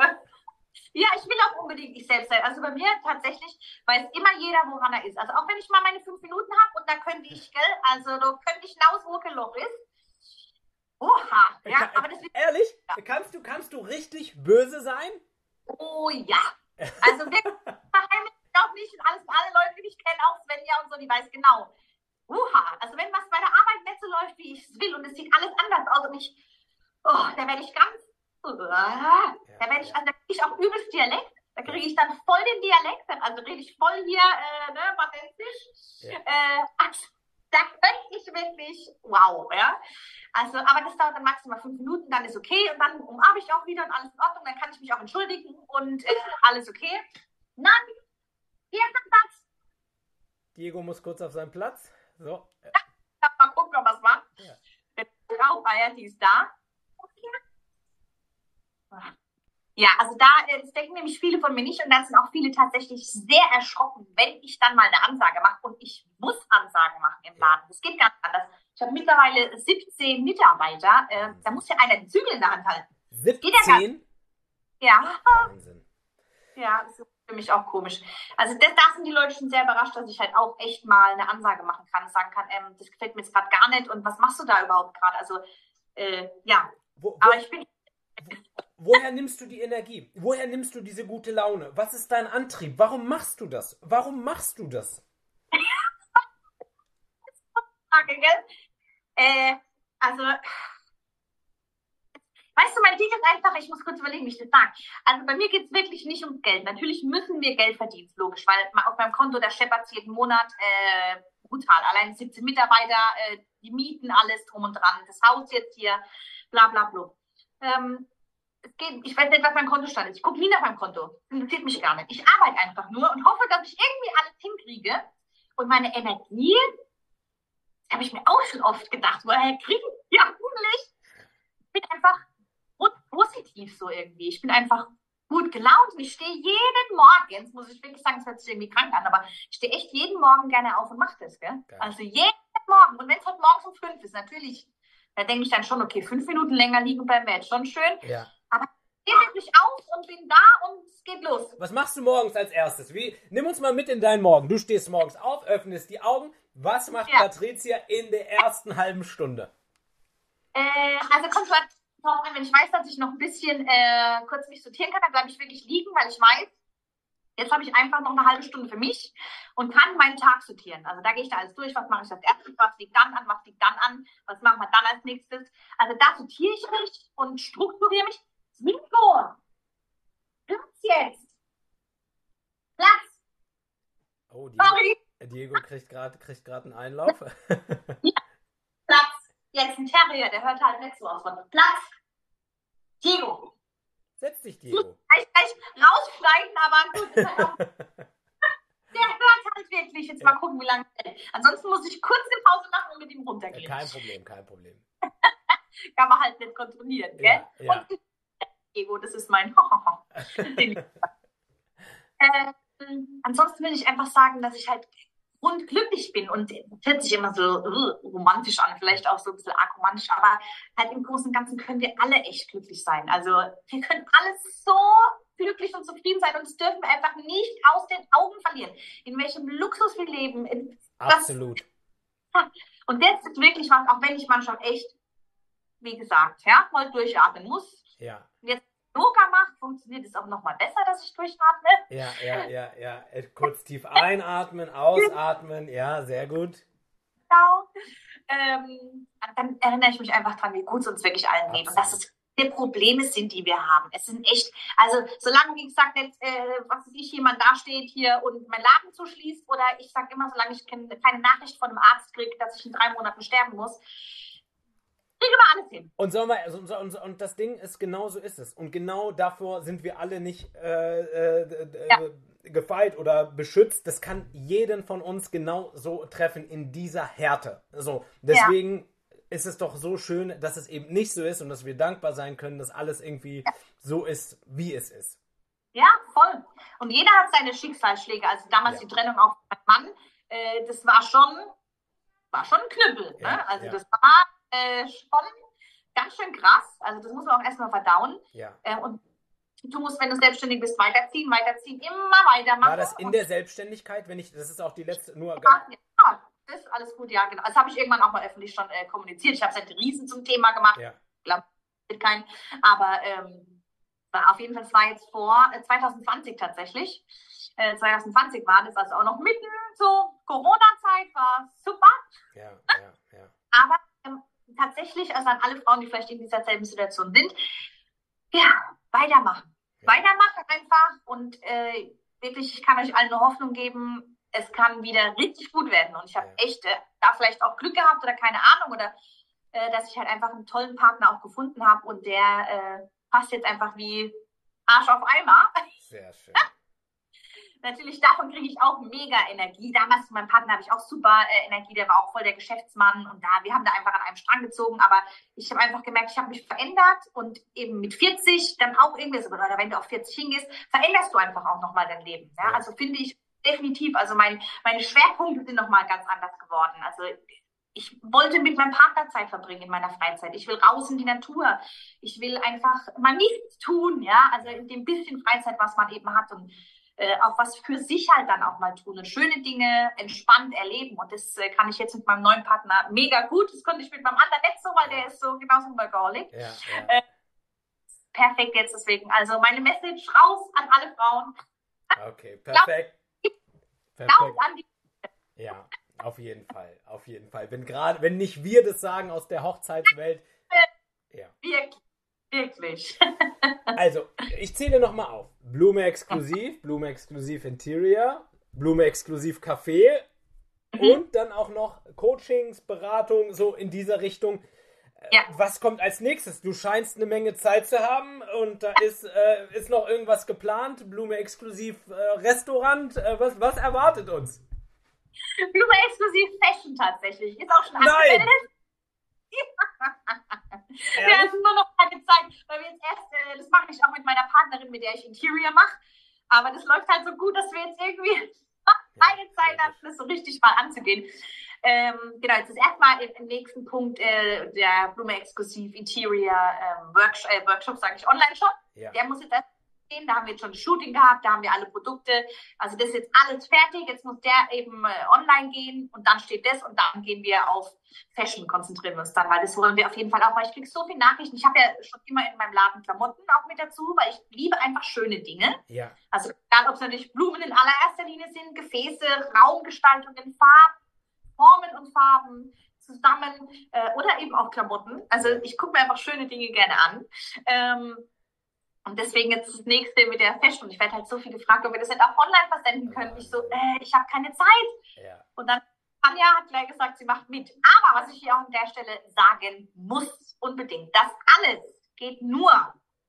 Ja, ich will auch unbedingt ich selbst sein. Also bei mir tatsächlich weiß immer jeder, woran er ist. Also auch wenn ich mal meine fünf Minuten habe und da könnte ich, gell, also da könnte ich hinaus, wo Loch ist. Oha, ja, aber das Ehrlich? Ja. Kannst, du, kannst du richtig böse sein? Oh ja. Also wirklich, verheimlich auch nicht. Und alles, alle Leute, die ich kenne, auch Svenja und so, die weiß genau. Oha, also wenn was bei der Arbeit nicht so läuft, wie ich es will und es sieht alles anders aus und ich, oh, da werde ich ganz ja, da werde ich, also da kriege ich auch übelst Dialekt. Da kriege ich dann voll den Dialekt, also rede ich voll hier, äh, ne, badensisch. Ja. Äh, also, da könnte ich wirklich, wow, ja. Also, aber das dauert dann maximal fünf Minuten, dann ist okay und dann umarme ich auch wieder und alles in Ordnung, dann kann ich mich auch entschuldigen und äh, alles okay. Dann, hier ist Platz. Diego muss kurz auf seinen Platz. So. Ja, mal gucken, ob was macht. Ja. Der Traumeier, die ist da. Ja, also da, äh, das denken nämlich viele von mir nicht und da sind auch viele tatsächlich sehr erschrocken, wenn ich dann mal eine Ansage mache und ich muss Ansagen machen im Laden. Das geht ganz anders. Ich habe mittlerweile 17 Mitarbeiter, äh, da muss ja einer den Zügel in der Hand halten. 17? Ja. Wahnsinn. Ja, das ist für mich auch komisch. Also das, da sind die Leute schon sehr überrascht, dass ich halt auch echt mal eine Ansage machen kann, sagen kann, ähm, das gefällt mir jetzt gerade gar nicht und was machst du da überhaupt gerade? Also äh, ja, wo, wo, aber ich bin Woher nimmst du die Energie? Woher nimmst du diese gute Laune? Was ist dein Antrieb? Warum machst du das? Warum machst du das? Frage, gell? Äh, also, weißt du, mein Ding ist einfach, ich muss kurz überlegen, wie ich das sage. Also bei mir geht es wirklich nicht ums Geld. Natürlich müssen wir Geld verdienen, logisch, weil auf meinem Konto der scheppert jeden Monat äh, brutal. Allein 17 Mitarbeiter, äh, die Mieten, alles drum und dran. Das Haus jetzt hier, bla bla bla. Ähm, es geht, ich weiß nicht, was mein Kontostand ist. Ich gucke nie nach meinem Konto. Das interessiert mich gar nicht. Ich arbeite einfach nur und hoffe, dass ich irgendwie alles hinkriege. Und meine Energie, habe ich mir auch schon oft gedacht, woher kriegen die eigentlich? Ich bin einfach positiv so irgendwie. Ich bin einfach gut gelaunt ich stehe jeden Morgen, jetzt muss ich wirklich sagen, es hört sich irgendwie krank an, aber ich stehe echt jeden Morgen gerne auf und mache das, gell? Also jeden Morgen. Und wenn es halt morgens um fünf ist, natürlich, da denke ich dann schon, okay, fünf Minuten länger liegen bleiben wäre jetzt schon schön. Ja. Aber ich stehe wirklich auf und bin da und geht los. Was machst du morgens als erstes? Wie, nimm uns mal mit in deinen Morgen. Du stehst morgens auf, öffnest die Augen. Was macht Ja. Patricia in der ersten halben Stunde? Äh, also kommt drauf an, wenn ich weiß, dass ich noch ein bisschen äh, kurz mich sortieren kann, dann bleibe ich wirklich liegen, weil ich weiß, jetzt habe ich einfach noch eine halbe Stunde für mich und kann meinen Tag sortieren. Also da gehe ich da alles durch, was mache ich als erstes, was liegt dann an, was liegt dann an, was machen wir dann als nächstes. Also da sortiere ich mich und strukturiere mich. Zwingo! Platz jetzt! Platz! Oh, Diego, Sorry! Diego kriegt gerade kriegt grad einen Einlauf. Platz! Jetzt ein Terrier, der hört halt nicht so aus. Platz! Diego! Setz dich, Diego. gleich, gleich rausschneiden, aber gut. halt auch- Der hört halt wirklich. Jetzt mal gucken, wie lange. Ansonsten muss ich kurz eine Pause machen und mit ihm runtergehen. Kein Problem, kein Problem. Kann man halt nicht kontrollieren, gell? Ja, ja. Und Ego, das ist mein. Ähm, ansonsten will ich einfach sagen, dass ich halt grundglücklich bin und hört sich immer so äh, romantisch an, vielleicht auch so ein bisschen arg romantisch, aber halt im Großen und Ganzen können wir alle echt glücklich sein. Also wir können alle so glücklich und zufrieden sein und das dürfen wir einfach nicht aus den Augen verlieren. In welchem Luxus wir leben. Absolut. und das ist wirklich was, auch wenn ich manchmal echt, wie gesagt, ja, mal durchatmen muss. Ja, Yoga mache, funktioniert es auch nochmal besser, dass ich durchatme. ja, ja, ja, ja. Äh, Kurz tief einatmen, ausatmen. Ja, sehr gut. Genau. Ähm, dann erinnere ich mich einfach dran, wie gut es uns wirklich allen geht. Und dass es viele Probleme sind, die wir haben. Es sind echt, also solange, wie gesagt, nicht, äh, was weiß ich, jemand dasteht hier und mein Laden zuschließt oder ich sage immer, solange ich keine keine Nachricht von einem Arzt kriege, dass ich in drei Monaten sterben muss, kriegen wir alles hin. Und, sollen wir, also, und, und, das Ding ist, genau so ist es. Und genau davor sind wir alle nicht äh, äh, äh, Ja. gefeit oder beschützt. Das kann jeden von uns genau so treffen in dieser Härte. So, deswegen ist es doch so schön, dass es eben nicht so ist und dass wir dankbar sein können, dass alles irgendwie so ist, wie es ist. Ja, voll. Und jeder hat seine Schicksalsschläge. Also damals Ja. die Trennung auch von meinem Mann, äh, das war schon, war schon ein Knüppel. Ja, ne? Also ja. das war äh, schon ganz schön krass. Also das muss man auch erstmal verdauen. Ja. Äh, und du musst, wenn du selbstständig bist, weiterziehen, weiterziehen, immer weitermachen. War das in der Selbstständigkeit, wenn ich, das ist auch die letzte, nur Ja, ja, das ist alles gut, ja, genau. Das habe ich irgendwann auch mal öffentlich schon äh, kommuniziert. Ich habe es halt riesen zum Thema gemacht. ja, mit kein, aber ähm, auf jeden Fall, es war jetzt vor äh, 2020 tatsächlich. Äh, 2020 war das also auch noch mitten so Corona-Zeit, war super. ja, ja, ja. Aber tatsächlich, also an alle Frauen, die vielleicht in dieser selben Situation sind, ja, weitermachen. Weitermachen einfach und äh, wirklich, ich kann euch allen eine Hoffnung geben, es kann wieder richtig gut werden. Und ich habe Ja. echt äh, da vielleicht auch Glück gehabt oder keine Ahnung oder äh, dass ich halt einfach einen tollen Partner auch gefunden habe und der äh, passt jetzt einfach wie Arsch auf Eimer. Sehr schön. Natürlich, davon kriege ich auch mega Energie. Damals mit meinem Partner habe ich auch super äh, Energie, der war auch voll der Geschäftsmann und da, wir haben da einfach an einem Strang gezogen, aber ich habe einfach gemerkt, ich habe mich verändert und eben mit 40 dann auch irgendwie so, oder wenn du auf 40 hingehst, veränderst du einfach auch nochmal dein Leben. Ja. Also finde ich definitiv, also mein, meine Schwerpunkte sind nochmal ganz anders geworden. Also ich wollte mit meinem Partner Zeit verbringen in meiner Freizeit. Ich will raus in die Natur. Ich will einfach mal nichts tun, ja, also in dem bisschen Freizeit, was man eben hat und äh, auch was für sich halt dann auch mal tun und schöne Dinge entspannt erleben. Und das äh, kann ich jetzt mit meinem neuen Partner mega gut. Das konnte ich mit meinem anderen nicht so, weil der ist so genauso übergaulig. Ja, ja. Perfekt jetzt deswegen. Also meine Message raus an alle Frauen. Okay, perfekt. Perfekt. an die Ja, auf jeden Fall, auf jeden Fall. Wenn gerade, wenn nicht wir das sagen aus der Hochzeitswelt. Ja. wirklich, wirklich. Also, ich zähle nochmal auf. Blume exklusiv, Blume exklusiv Interior, Blume exklusiv Café und dann auch noch Coachings, Beratung, so in dieser Richtung. Äh, Ja. Was kommt als nächstes? Du scheinst eine Menge Zeit zu haben und da ist, äh, ist noch irgendwas geplant. Blume exklusiv äh, Restaurant. Äh, was, was erwartet uns? Blume exklusiv Fashion tatsächlich. Ist auch schon Nein! angemeldet. Wir Ehrlich? hatten nur noch keine Zeit, weil wir jetzt erst, äh, das mache ich auch mit meiner Partnerin, mit der ich Interior mache. Aber das läuft halt so gut, dass wir jetzt irgendwie keine Zeit haben, das so richtig mal anzugehen. Ähm, genau, jetzt ist erstmal im, nächsten Punkt äh, der Blume Exklusiv Interior ähm, Workshop, äh, Workshop sage ich, Online-Shop. Ja. Der muss jetzt erst stehen. Da haben wir jetzt schon ein Shooting gehabt, da haben wir alle Produkte. Also das ist jetzt alles fertig. Jetzt muss der eben äh, online gehen und dann steht das und dann gehen wir auf Fashion, konzentrieren wir uns dann, weil das wollen wir auf jeden Fall auch, weil ich kriege so viele Nachrichten. Ich habe ja schon immer in meinem Laden Klamotten auch mit dazu, weil ich liebe einfach schöne Dinge. Ja. Also egal, ob es natürlich Blumen in allererster Linie sind, Gefäße, Raumgestaltungen, Farben, Formen und Farben zusammen äh, oder eben auch Klamotten. Also ich gucke mir einfach schöne Dinge gerne an. Ähm, und deswegen jetzt das nächste mit der Fashion. Ich werde halt so viel gefragt, ob wir das nicht auch online versenden können. Ich so, äh, ich habe keine Zeit. Ja. Und dann Anja hat gleich gesagt, sie macht mit. Aber was ich hier auch an der Stelle sagen muss, unbedingt, das alles geht nur,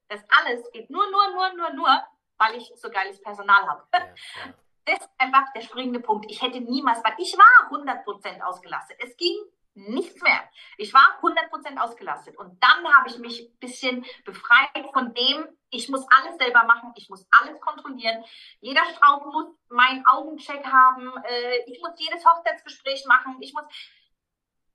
das alles geht nur, nur, nur, nur, nur, weil ich so geiles Personal habe. Ja, ja. Das ist einfach der springende Punkt. Ich hätte niemals, weil ich war 100% ausgelastet. Es ging nichts mehr. Ich war 100% ausgelastet. Und dann habe ich mich ein bisschen befreit von dem, ich muss alles selber machen, ich muss alles kontrollieren. Jeder Strauß muss meinen Augencheck haben, äh, ich muss jedes Hochzeitsgespräch machen, ich muss,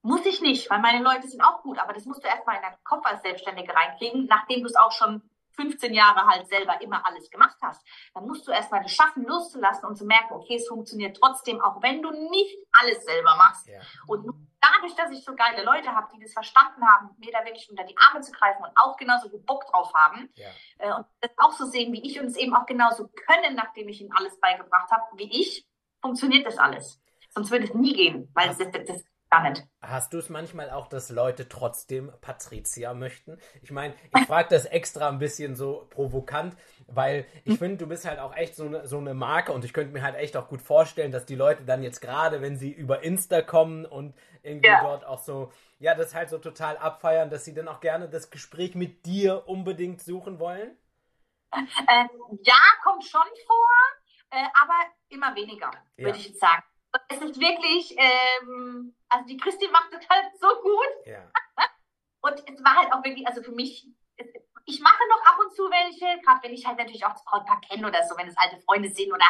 muss ich nicht, weil meine Leute sind auch gut, aber das musst du erstmal in deinen Kopf als Selbstständige reinkriegen, nachdem du es auch schon 15 Jahre halt selber immer alles gemacht hast, dann musst du erstmal das schaffen, loszulassen und zu merken, okay, es funktioniert trotzdem, auch wenn du nicht alles selber machst. Ja. Und dadurch, dass ich so geile Leute habe, die das verstanden haben, mir da wirklich unter die Arme zu greifen und auch genauso viel Bock drauf haben Ja. äh, und das auch so sehen wie ich und es eben auch genauso können, nachdem ich ihnen alles beigebracht habe, wie ich, funktioniert das alles. Sonst würde es nie gehen, weil das, das, das nicht. Hast du es manchmal auch, dass Leute trotzdem Patricia möchten? Ich meine, ich frage das extra ein bisschen so provokant, weil ich Hm. finde, du bist halt auch echt so eine, so eine Marke und ich könnte mir halt echt auch gut vorstellen, dass die Leute dann jetzt gerade, wenn sie über Insta kommen und irgendwie Ja. dort auch so, ja, das halt so total abfeiern, dass sie dann auch gerne das Gespräch mit dir unbedingt suchen wollen? Äh, ja, kommt schon vor, äh, aber immer weniger, Ja. würde ich jetzt sagen. Und es ist wirklich, ähm, also die Christi macht das halt so gut Ja. und es war halt auch wirklich, also für mich, ich mache noch ab und zu welche, gerade wenn ich halt natürlich auch das Brautpaar kenne oder so, wenn es alte Freunde sind oder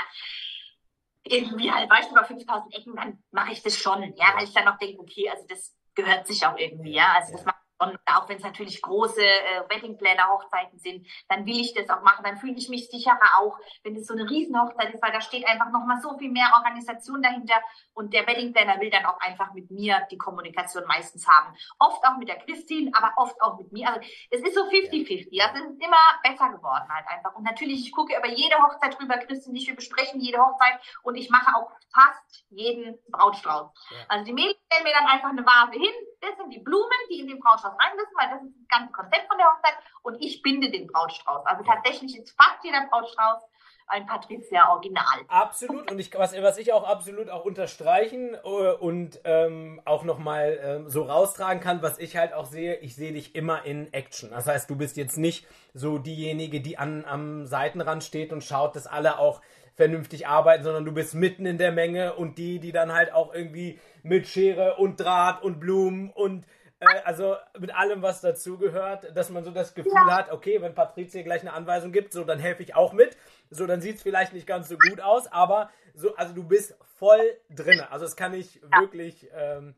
irgendwie halt, weißt du, über 5000 Ecken, dann mache ich das schon, ja, weil ich dann auch denke, okay, also das gehört sich auch irgendwie, ja, also das Ja. macht schon, auch wenn es natürlich große äh, Weddingpläne, Hochzeiten sind, dann will ich das auch machen, dann fühle ich mich sicherer auch, wenn es so eine Riesenhochzeit ist, weil da steht einfach nochmal so viel mehr Organisation dahinter und der Weddingplanner will dann auch einfach mit mir die Kommunikation meistens haben. Oft auch mit der Christine, aber oft auch mit mir. Also es ist so 50-50. Also es ist immer besser geworden halt einfach. Und natürlich, ich gucke über jede Hochzeit drüber, Christine, ich, wir besprechen jede Hochzeit und ich mache auch fast jeden Brautstrauß. Ja. Also die Mädels stellen mir dann einfach eine Vase hin, das sind die Blumen, die in den Brautstrauß rein müssen, weil das ist das ganze Konzept von der Hochzeit und ich binde den Brautstrauß. Also tatsächlich ist fast jeder Brautstrauß ein Patricia Original. Absolut und ich, was, was ich auch absolut auch unterstreichen äh, und ähm, auch nochmal ähm, so raustragen kann, was ich halt auch sehe, ich sehe dich immer in Action. Das heißt, du bist jetzt nicht so diejenige, die an, am Seitenrand steht und schaut, dass alle auch vernünftig arbeiten, sondern du bist mitten in der Menge und die, die dann halt auch irgendwie mit Schere und Draht und Blumen und äh, also mit allem, was dazugehört, dass man so das Gefühl Ja. hat, okay, wenn Patricia gleich eine Anweisung gibt, so dann helfe ich auch mit. So, dann sieht es vielleicht nicht ganz so gut aus, aber so, also du bist voll drinne. Also das kann ich wirklich. Ähm,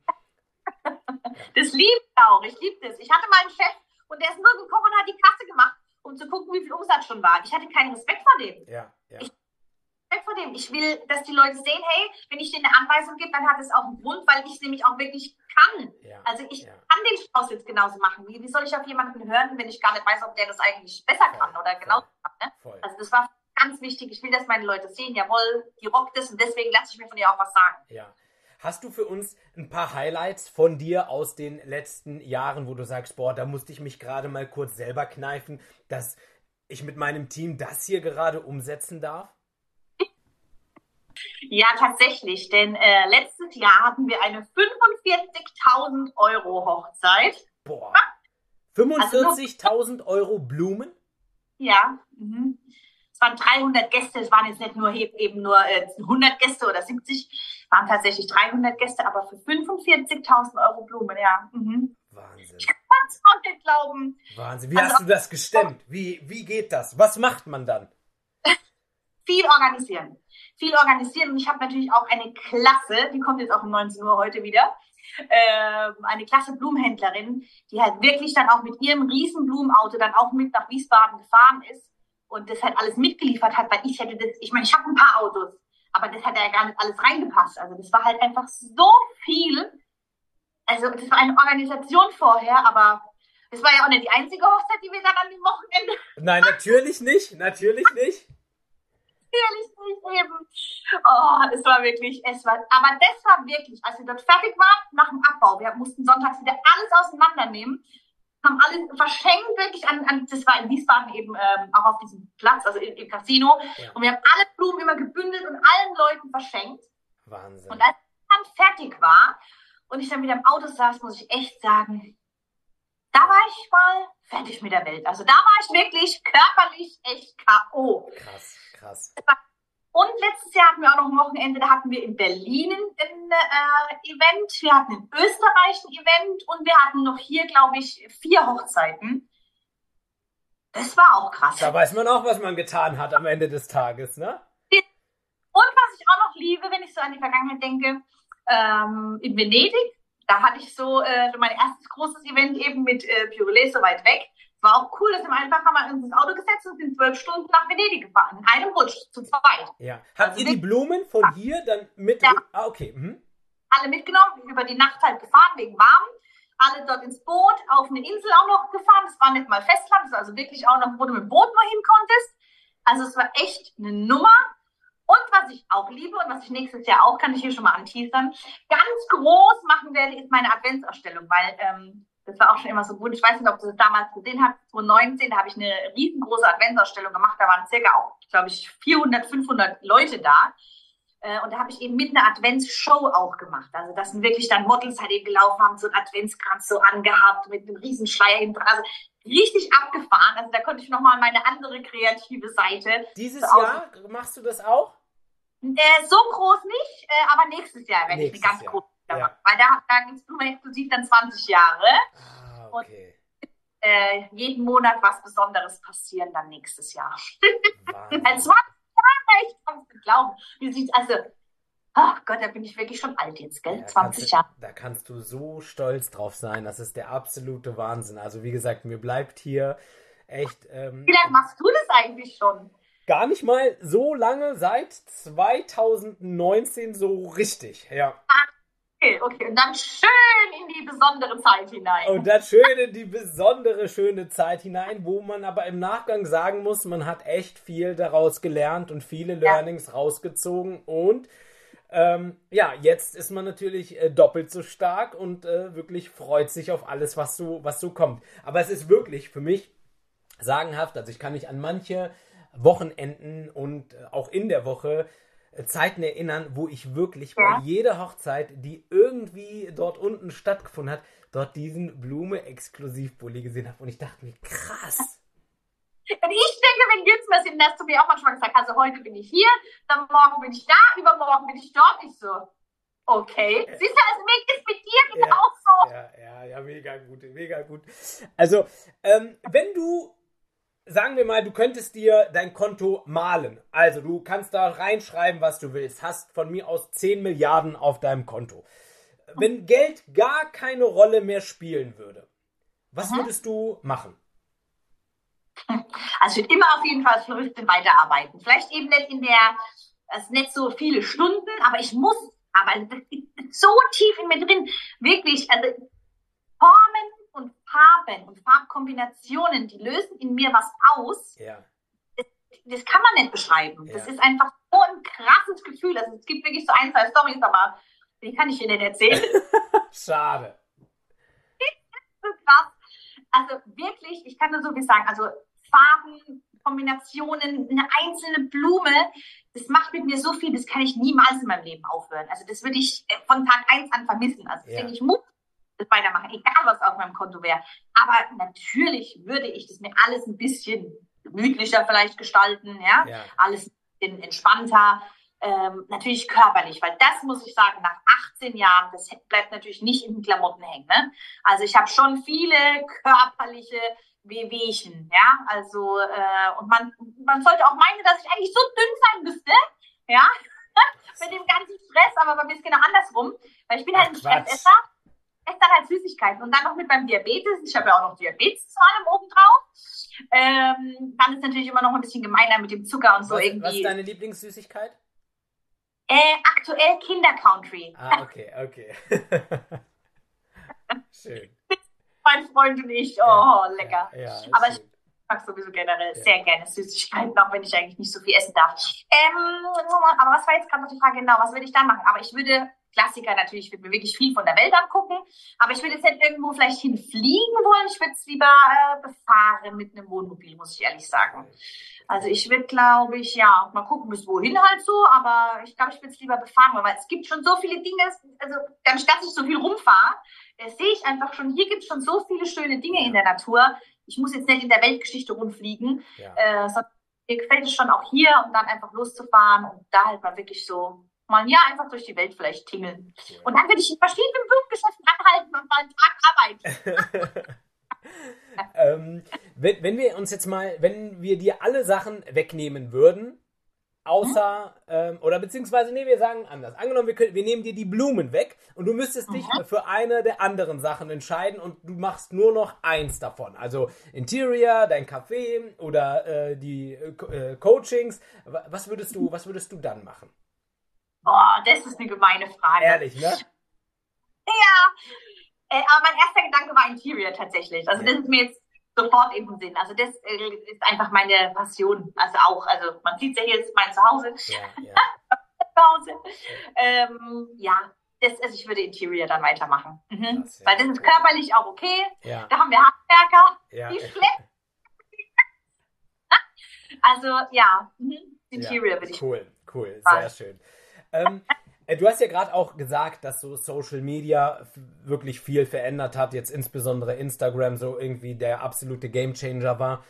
Das liebe ich auch. Ich liebe das. Ich hatte meinen Chef und der ist nur gekommen und hat die Kasse gemacht, um zu gucken, wie viel Umsatz schon war. Ich hatte keinen Respekt vor dem. ja, ja. Ich- Respekt vor dem. Ich will, dass die Leute sehen, hey, wenn ich denen eine Anweisung gebe, dann hat es auch einen Grund, weil ich es nämlich auch wirklich kann. ja. Also ich Ja. kann den Strauß jetzt genauso machen. Wie, wie soll ich auf jemanden hören, wenn ich gar nicht weiß, ob der das eigentlich besser kann oder genauso kann? Ne? Voll. Also das war ganz wichtig. Ich will, dass meine Leute sehen, jawohl, die rockt es und deswegen lasse ich mir von ihr auch was sagen. Ja. Hast du für uns ein paar Highlights von dir aus den letzten Jahren, wo du sagst, boah, da musste ich mich gerade mal kurz selber kneifen, dass ich mit meinem Team das hier gerade umsetzen darf? Ja, tatsächlich, denn äh, letztes Jahr hatten wir eine 45.000 Euro Hochzeit. Boah. Also 45.000 Euro Blumen? Ja, mhm. es waren 300 Gäste, es waren jetzt nicht nur eben nur äh, 100 Gäste oder 70, waren tatsächlich 300 Gäste, aber für 45.000 Euro Blumen, ja. Mhm. Wahnsinn. Kannst du auch nicht glauben. Wahnsinn. Wie Also- hast du das gestemmt? Wie, wie geht das? Was macht man dann? Viel organisieren. Viel organisieren. Und ich habe natürlich auch eine Klasse, die kommt jetzt auch um 19 Uhr heute wieder, ähm, eine klasse Blumenhändlerin, die halt wirklich dann auch mit ihrem riesen Blumenauto dann auch mit nach Wiesbaden gefahren ist und das halt alles mitgeliefert hat, weil ich hätte das, ich meine, ich habe ein paar Autos, aber das hat ja gar nicht alles reingepasst. Also das war halt einfach so viel. Also das war eine Organisation vorher, aber das war ja auch nicht die einzige Hochzeit, die wir dann an dem Wochenende. Nein, natürlich nicht, natürlich nicht. Natürlich nicht eben. Oh, es war wirklich, es war, aber das war wirklich, als wir dort fertig waren, nach dem Abbau, wir mussten sonntags wieder alles auseinandernehmen, haben alles verschenkt, wirklich an, an das war in Wiesbaden eben ähm, auch auf diesem Platz, also im, im Casino. Ja. Und wir haben alle Blumen immer gebündelt und allen Leuten verschenkt. Wahnsinn. Und als dann fertig war und ich dann wieder im Auto saß, muss ich echt sagen, da war ich mal fertig mit der Welt. Also da war ich wirklich körperlich echt K.O. Krass, krass. Und letztes Jahr hatten wir auch noch ein Wochenende, da hatten wir in Berlin ein äh, Event, wir hatten in Österreich ein Event und wir hatten noch hier, glaube ich, vier Hochzeiten. Das war auch krass. Da weiß man auch, was man getan hat am Ende des Tages, ne? Und was ich auch noch liebe, wenn ich so an die Vergangenheit denke, ähm, in Venedig, da hatte ich so äh, mein erstes großes Event eben mit äh, Pyrelais so weit weg. War auch cool, dass wir einfach haben wir uns ins Auto gesetzt und sind zwölf Stunden nach Venedig gefahren. In einem Rutsch, zu zweit. Ja. Habt also ihr die Blumen von ja. hier dann mit? Ja. Ah, okay. Mhm. Alle mitgenommen, über die Nacht halt gefahren, wegen warm. Alle dort ins Boot, auf eine Insel auch noch gefahren. Das war nicht mal Festland, das war also wirklich auch noch, wo du mit dem Boot mal hin konntest. Also es war echt eine Nummer. Und was ich auch liebe und was ich nächstes Jahr auch, kann ich hier schon mal anteasern, ganz groß machen werde, ist meine Adventsausstellung, weil ähm, das war auch schon immer so gut. Ich weiß nicht, ob du das damals gesehen hast. 2019, da habe ich eine riesengroße Adventsausstellung gemacht. Da waren circa auch, glaube ich, 400, 500 Leute da. Äh, und da habe ich eben mit einer Adventsshow auch gemacht. Also das sind wirklich dann Models halt eben gelaufen, haben so einen Adventskranz so angehabt mit einem riesen Schleier hinten dran. Also richtig abgefahren. Also da konnte ich nochmal meine andere kreative Seite. Dieses so Jahr machst du das auch? Äh, so groß nicht, äh, aber nächstes Jahr werde ich eine ganz große ja. Weil da, da gibt es nur exklusiv dann 20 Jahre. Ah, okay. Und äh, jeden Monat was Besonderes passieren dann nächstes Jahr. Als 20 Jahre, ich kann es nicht glauben. Wie sieht's, also, ach oh Gott, da bin ich wirklich schon alt jetzt, gell? Ja, 20 Jahre. Da kannst du so stolz drauf sein. Das ist der absolute Wahnsinn. Also, wie gesagt, mir bleibt hier echt. Ähm, wie lange machst du das eigentlich schon? Gar nicht mal so lange, seit 2019 so richtig, ja. Ach Okay, okay. Und dann schön in die besondere Zeit hinein. Und dann schön in die besondere, schöne Zeit hinein, wo man aber im Nachgang sagen muss, man hat echt viel daraus gelernt und viele Learnings ja. rausgezogen. Und ähm, ja, jetzt ist man natürlich äh, doppelt so stark und äh, wirklich freut sich auf alles, was so, was so kommt. Aber es ist wirklich für mich sagenhaft. Also ich kann mich an manche Wochenenden und äh, auch in der Woche Zeiten erinnern, wo ich wirklich ja. bei jeder Hochzeit, die irgendwie dort unten stattgefunden hat, dort diesen Blume-Exklusivbully gesehen habe. Und ich dachte mir, krass. Und ich denke, wenn jetzt mal sind, hast du mir auch manchmal gesagt, also heute bin ich hier, dann morgen bin ich da, übermorgen bin ich dort. Ich so, okay. Siehst du, also mir ist mit dir genau ja, so. Ja, ja, ja, mega gut, mega gut. Also, ähm, wenn du sagen wir mal, du könntest dir dein Konto malen. Also du kannst da reinschreiben, was du willst. Hast von mir aus 10 Milliarden auf deinem Konto. Wenn Geld gar keine Rolle mehr spielen würde, was mhm. würdest du machen? Also ich würde immer auf jeden Fall Floristin weiterarbeiten. Vielleicht eben nicht in der, also nicht so viele Stunden, aber ich muss, aber so tief in mir drin, wirklich, also Formen und Farben und Farbkombinationen, die lösen in mir was aus. Ja. Das, das kann man nicht beschreiben. Ja. Das ist einfach so ein krasses Gefühl. Also es gibt wirklich so ein, zwei Storys, aber die kann ich dir nicht erzählen. Schade. so krass. Also wirklich, ich kann nur so viel sagen. Also Farben, Kombinationen, eine einzelne Blume, das macht mit mir so viel, das kann ich niemals in meinem Leben aufhören. Also das würde ich von Tag eins an vermissen. Also ja. denke ich, Mut weitermachen, egal was auf meinem Konto wäre. Aber natürlich würde ich das mir alles ein bisschen gemütlicher vielleicht gestalten, ja, ja. alles ein entspannter. Ähm, natürlich körperlich, weil das muss ich sagen, nach 18 Jahren, das bleibt natürlich nicht in den Klamotten hängen. Ne? Also ich habe schon viele körperliche Wehwehchen, ja, also äh, und man, man sollte auch meinen, dass ich eigentlich so dünn sein müsste, ja, mit dem ganzen Stress, aber bei mir ist genau andersrum, weil ich bin halt ein Stressesser esse dann halt Süßigkeiten. Und dann noch mit meinem Diabetes. Ich habe ja auch noch Diabetes zu allem obendrauf. Ähm, dann ist natürlich immer noch ein bisschen gemeiner mit dem Zucker und so was, irgendwie. Was ist deine Lieblingssüßigkeit? Äh, aktuell Kinder Country. Ah, okay, okay. Schön. Mein Freund und ich. Oh, lecker. Ja, ja, Aber schön. ich mag sowieso generell Ja. sehr gerne Süßigkeiten, auch wenn ich eigentlich nicht so viel essen darf. Ähm, aber was war jetzt gerade noch die Frage? Genau, was würde ich dann machen? Aber ich würde, Klassiker natürlich, ich würde mir wirklich viel von der Welt angucken, aber ich würde jetzt nicht irgendwo vielleicht hinfliegen wollen. Ich würde es lieber äh, befahren mit einem Wohnmobil, muss ich ehrlich sagen. Also ich würde, glaube ich, ja, mal gucken, bis wohin halt so, aber ich glaube, ich würde es lieber befahren, wollen, weil es gibt schon so viele Dinge, also anstatt ich so viel rumfahre, äh, sehe ich einfach schon, hier gibt es schon so viele schöne Dinge in der Natur. Ich muss jetzt nicht in der Weltgeschichte rumfliegen, Ja. äh, sondern mir gefällt es schon auch hier und dann einfach loszufahren und da halt mal wirklich so mal ein Jahr einfach durch die Welt vielleicht tingeln. Und dann würde ich in verschiedenen Blumengeschäften anhalten und mal einen Tag arbeiten. ähm, wenn, wenn wir uns jetzt mal, wenn wir dir alle Sachen wegnehmen würden, außer, ähm, oder beziehungsweise, nee, wir sagen anders. Angenommen, wir, können, wir nehmen dir die Blumen weg und du müsstest dich für eine der anderen Sachen entscheiden und du machst nur noch eins davon. Also Interior, dein Café oder äh, die äh, äh, Coachings. Wa- Was würdest du, was würdest du dann machen? Boah, das ist eine gemeine Frage. Ehrlich, ne? Ja. Äh, aber mein erster Gedanke war Interior tatsächlich. Also das ist mir jetzt sofort im Sinn. Also das äh, ist einfach meine Passion. Also auch, also man sieht ja hier, ist mein Zuhause. Ja, ja. Zuhause. Ähm, ja, das, also ich würde Interior dann weitermachen. Mhm. Das ja Weil das ist cool. körperlich auch okay. Ja, Da haben wir Handwerker, ja. die schleppen. Also ja, mhm. Interior Ja, würde ich. Cool, cool, sehr schön. Ähm, äh, du hast ja gerade auch gesagt, dass so Social Media wirklich viel verändert hat, jetzt insbesondere Instagram so irgendwie der absolute Gamechanger war.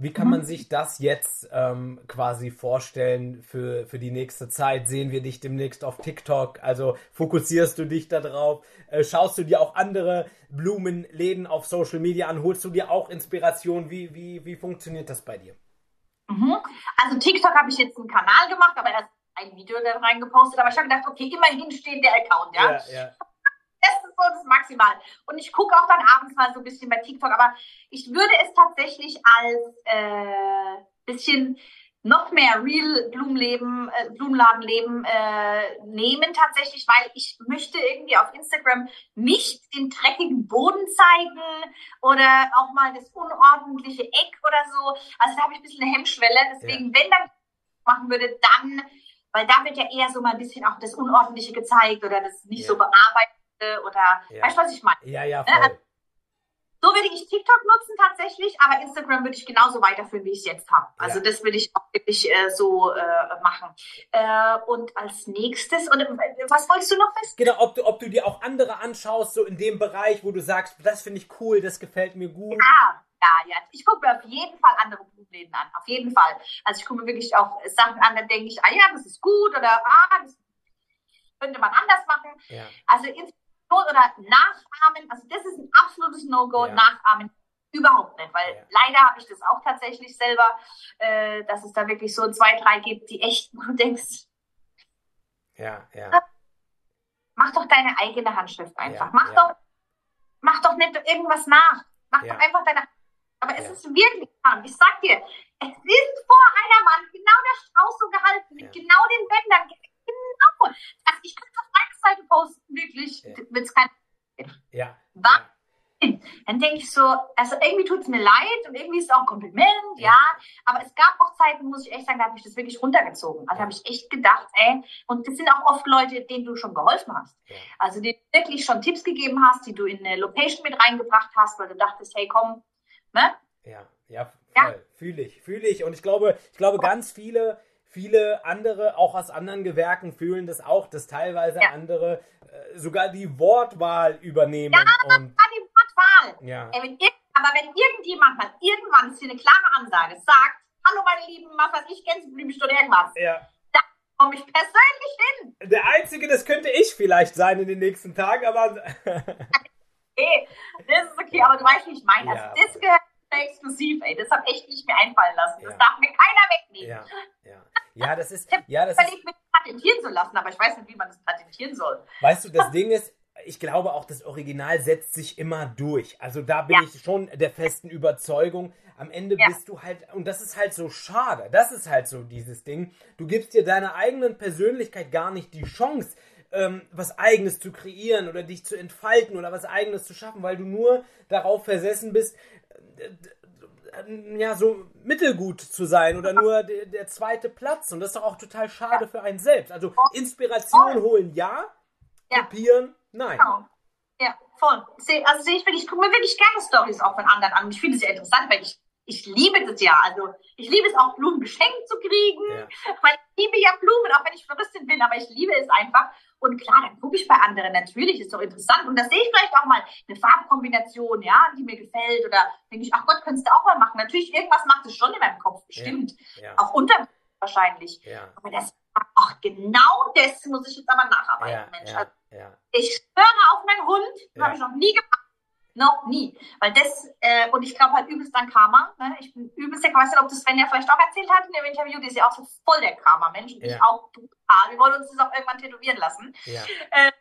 Wie kann Mhm. man sich das jetzt ähm, quasi vorstellen für, für die nächste Zeit? Sehen wir dich demnächst auf TikTok? Also fokussierst du dich da drauf? Äh, schaust du dir auch andere Blumenläden auf Social Media an? Holst du dir auch Inspiration? Wie, wie, wie funktioniert das bei dir? Mhm. Also TikTok habe ich jetzt einen Kanal gemacht, aber erst ein Video da reingepostet. Aber ich habe gedacht, okay, immerhin steht der Account, ja. ja. Das ist so das Maximal. Und ich gucke auch dann abends mal so ein bisschen bei TikTok, aber ich würde es tatsächlich als äh, bisschen noch mehr Real Blumenleben, äh, Blumenladenleben äh, nehmen tatsächlich, weil ich möchte irgendwie auf Instagram nicht den dreckigen Boden zeigen oder auch mal das unordentliche Eck oder so. Also da habe ich ein bisschen eine Hemmschwelle. Deswegen, wenn dann machen würde, dann, weil da wird ja eher so mal ein bisschen auch das Unordentliche gezeigt oder das nicht Ja. so bearbeitet oder Ja. weißt du, was ich meine? Ja, ja, Ja, voll. So würde ich TikTok nutzen tatsächlich, aber Instagram würde ich genauso weiterführen, wie ich es jetzt habe. Also Ja. das würde ich auch wirklich äh, so äh, machen. Äh, und als nächstes, und äh, was wolltest du noch wissen? Genau, ob du, ob du dir auch andere anschaust, so in dem Bereich, wo du sagst, das finde ich cool, das gefällt mir gut. Ah, ja, ja. Ich gucke mir auf jeden Fall andere Blumenläden an. Auf jeden Fall. Also ich gucke mir wirklich auch Sachen an, da denke ich, ah ja, das ist gut oder ah, das könnte man anders machen. Ja, Also Inspiration oder Nachahmen, also das ist ein absolutes No-Go, Ja. Nachahmen überhaupt nicht, weil Ja. leider habe ich das auch tatsächlich selber, äh, dass es da wirklich so zwei, drei gibt, die echt, wo du denkst, ja, ja. mach doch deine eigene Handschrift einfach. Mach doch, mach doch nicht irgendwas nach. Mach doch einfach deine aber es Ja. ist wirklich dran. Ich sag dir, es ist vor einer Wand genau der Strauß so gehalten, mit Ja. genau den Bändern. Genau. Also ich kann es auf meine Seite posten, wirklich. Ja. Wird's kein Ja. Ja. Dann denke ich so, also irgendwie tut es mir leid und irgendwie ist es auch ein Kompliment, Ja. Aber es gab auch Zeiten, muss ich echt sagen, da habe ich das wirklich runtergezogen. Also habe ich echt gedacht, ey, und das sind auch oft Leute, denen du schon geholfen hast. Also denen du wirklich schon Tipps gegeben hast, die du in eine Location mit reingebracht hast, weil du dachtest, hey, komm, ne? Ja, ja, Ja. voll. Fühle ich, fühle ich. Und ich glaube, ich glaube, ganz viele, viele andere, auch aus anderen Gewerken, fühlen das auch, dass teilweise Ja. andere äh, sogar die Wortwahl übernehmen. und Ah, die Wortwahl. ja, Ey, wenn aber wenn irgendjemand mal irgendwann, das ist hier eine klare Ansage, sagt, hallo meine Lieben, was weiß ich, Gänseblümchen oder irgendwas, ja. komme ich persönlich hin. Der Einzige, das könnte ich vielleicht sein in den nächsten Tagen, aber Okay, das ist okay, aber du weißt, wie ich meine. Ja. Also das gehört exklusiv, ey. Das habe ich echt nicht mehr einfallen lassen. Das Ja. darf mir keiner wegnehmen. ja, ja. Ja, das ist, Ich ja, das ist, überlegt, mir das patentieren zu lassen, aber ich weiß nicht, wie man das patentieren soll. Weißt du, das Ding ist, ich glaube auch, das Original setzt sich immer durch. Also da bin ja. ich schon der festen Überzeugung. Am Ende ja. bist du halt, und das ist halt so schade, das ist halt so dieses Ding. Du gibst dir deiner eigenen Persönlichkeit gar nicht die Chance, ähm, was Eigenes zu kreieren oder dich zu entfalten oder was Eigenes zu schaffen, weil du nur darauf versessen bist, äh, ja, so mittelgut zu sein oder nur der, der, zweite Platz. Und das ist doch auch total schade für einen selbst. Also Inspiration holen ja, ja. kopieren nein. Genau. Ja, voll. Also sehe ich wirklich, ich gucke mir wirklich gerne Stories auch von anderen an. Ich finde es sehr interessant, weil ich ich liebe das ja. Also ich liebe es auch, Blumen geschenkt zu kriegen, ja. weil ich liebe ja Blumen, auch wenn ich Floristin bin, aber ich liebe es einfach. Und klar, dann gucke ich bei anderen natürlich, ist doch interessant. Und da sehe ich vielleicht auch mal eine Farbkombination, ja, die mir gefällt. Oder denke ich, ach Gott, könntest du auch mal machen. Natürlich, irgendwas macht es schon in meinem Kopf, bestimmt. Ja. Ja. Auch unter wahrscheinlich. Aber das, ach, genau das muss ich jetzt aber nacharbeiten, Mensch. Also, ich schwöre auf meinen Hund, das habe ich noch nie gemacht noch nie. Weil das, äh, und ich glaube halt übelst an Karma. Ne? Ich bin übelst der, weiß nicht, ob das Sven ja vielleicht auch erzählt hat in dem Interview, die ist ja auch so voll der Karma-Mensch. Ja. ich auch brutal. Wir wollen uns das auch irgendwann tätowieren lassen. Ja. Äh,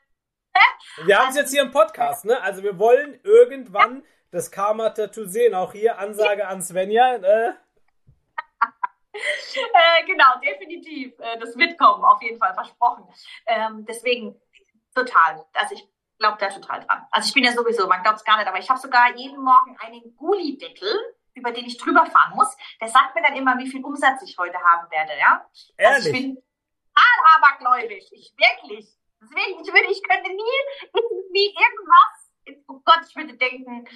wir haben es jetzt hier im Podcast, ne? Also wir wollen irgendwann das Karma-Tattoo sehen. Auch hier Ansage an Svenja. Äh. äh, genau, definitiv. Äh, das wird kommen, auf jeden Fall, versprochen. Ähm, deswegen total. Also ich glaube da total dran. Also ich bin ja sowieso, man glaubt es gar nicht, aber ich habe sogar jeden Morgen einen Gullideckel, über den ich drüber fahren muss. Der sagt mir dann immer, wie viel Umsatz ich heute haben werde, ja. Ehrlich? Also ich bin total abergläubisch. Ich wirklich. Deswegen, ich würde, ich könnte nie irgendwie irgendwas, oh Gott, ich würde denken,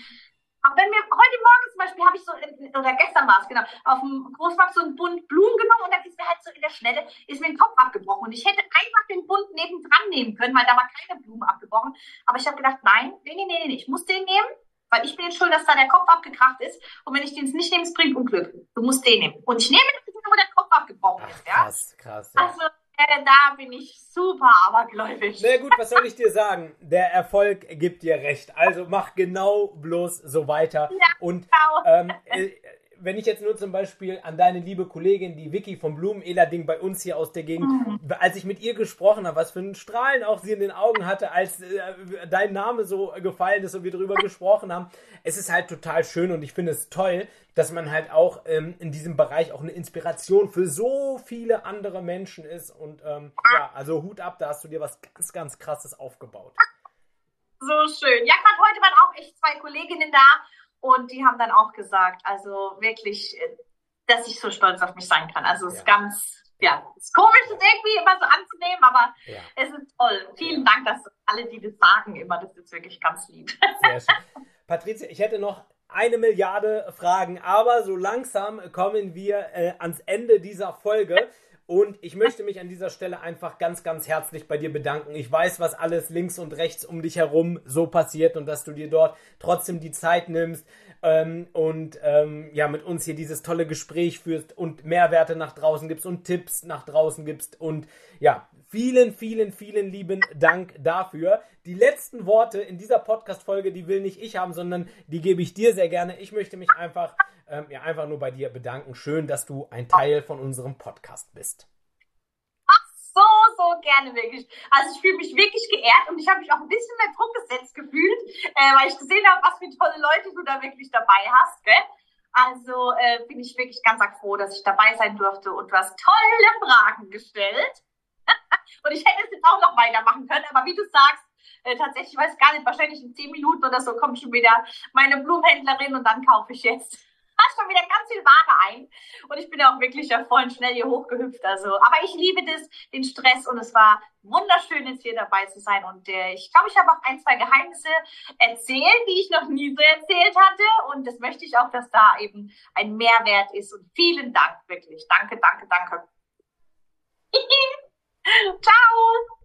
aber wenn wir heute Morgen zum Beispiel habe ich so, oder gestern war es genau, auf dem Großmarkt so einen Bund Blumen genommen und dann ist mir halt so in der Schnelle, ist mir ein Kopf abgebrochen. Und ich hätte einfach den Bund nebendran nehmen können, weil da war keine Blume abgebrochen. Aber ich habe gedacht, nein, nee, nee, nee, nee, ich muss den nehmen, weil ich bin jetzt schuld, dass da der Kopf abgekracht ist. Und wenn ich den nicht nehme, es bringt Unglück. Du musst den nehmen. Und ich nehme den, wo der Kopf abgebrochen Ach, ist. Ja? Krass, krass. Ja. Also, äh, da bin ich super abergläubisch. Na gut, was soll ich dir sagen? Der Erfolg gibt dir recht. Also mach genau bloß so weiter. Ja, und genau. ähm, äh, wenn ich jetzt nur zum Beispiel an deine liebe Kollegin, die Vicky vom Blumenela-Ding bei uns hier aus der Gegend, mhm. als ich mit ihr gesprochen habe, was für ein Strahlen auch sie in den Augen hatte, als äh, dein Name so gefallen ist und wir darüber gesprochen haben. Es ist halt total schön und ich finde es toll, dass man halt auch ähm, in diesem Bereich auch eine Inspiration für so viele andere Menschen ist. Und ähm, ja, also Hut ab, da hast du dir was ganz, ganz krasses aufgebaut. So schön. Ja, gerade heute waren auch echt zwei Kolleginnen da und die haben dann auch gesagt, also wirklich, äh, dass ich so stolz auf mich sein kann. Also es ja. ist ganz, ja, es ist komisch, das irgendwie immer so anzunehmen, aber ja. es ist toll. Vielen ja. Dank, dass alle, die das sagen, immer, das ist wirklich ganz lieb. Sehr schön. Patricia, ich hätte noch eine Milliarde Fragen, aber so langsam kommen wir äh, ans Ende dieser Folge. Und ich möchte mich an dieser Stelle einfach ganz, ganz herzlich bei dir bedanken. Ich weiß, was alles links und rechts um dich herum so passiert und dass du dir dort trotzdem die Zeit nimmst ähm, und ähm, ja mit uns hier dieses tolle Gespräch führst und Mehrwerte nach draußen gibst und Tipps nach draußen gibst und ja, Vielen, vielen, vielen lieben Dank dafür. Die letzten Worte in dieser Podcast-Folge, die will nicht ich haben, sondern die gebe ich dir sehr gerne. Ich möchte mich einfach, ähm, ja, einfach nur bei dir bedanken. Schön, dass du ein Teil von unserem Podcast bist. So, gerne wirklich. Also ich fühle mich wirklich geehrt und ich habe mich auch ein bisschen mehr Druck gesetzt gefühlt, äh, weil ich gesehen habe, was für tolle Leute du da wirklich dabei hast. Gell? Also äh, bin ich wirklich ganz froh, dass ich dabei sein durfte und du hast tolle Fragen gestellt. Und ich hätte es jetzt auch noch weitermachen können, aber wie du sagst, äh, tatsächlich, ich weiß gar nicht, wahrscheinlich in zehn Minuten oder so kommt schon wieder meine Blumenhändlerin und dann kaufe ich jetzt hast schon wieder ganz viel Ware ein. Und ich bin ja auch wirklich ja vorhin schnell hier hochgehüpft. Also, aber ich liebe das, den Stress und es war wunderschön, jetzt hier dabei zu sein. Und äh, ich glaube, ich habe auch ein, zwei Geheimnisse erzählt, die ich noch nie so erzählt hatte. Und das möchte ich auch, dass da eben ein Mehrwert ist. Und vielen Dank, wirklich. Danke, danke, danke. Ciao!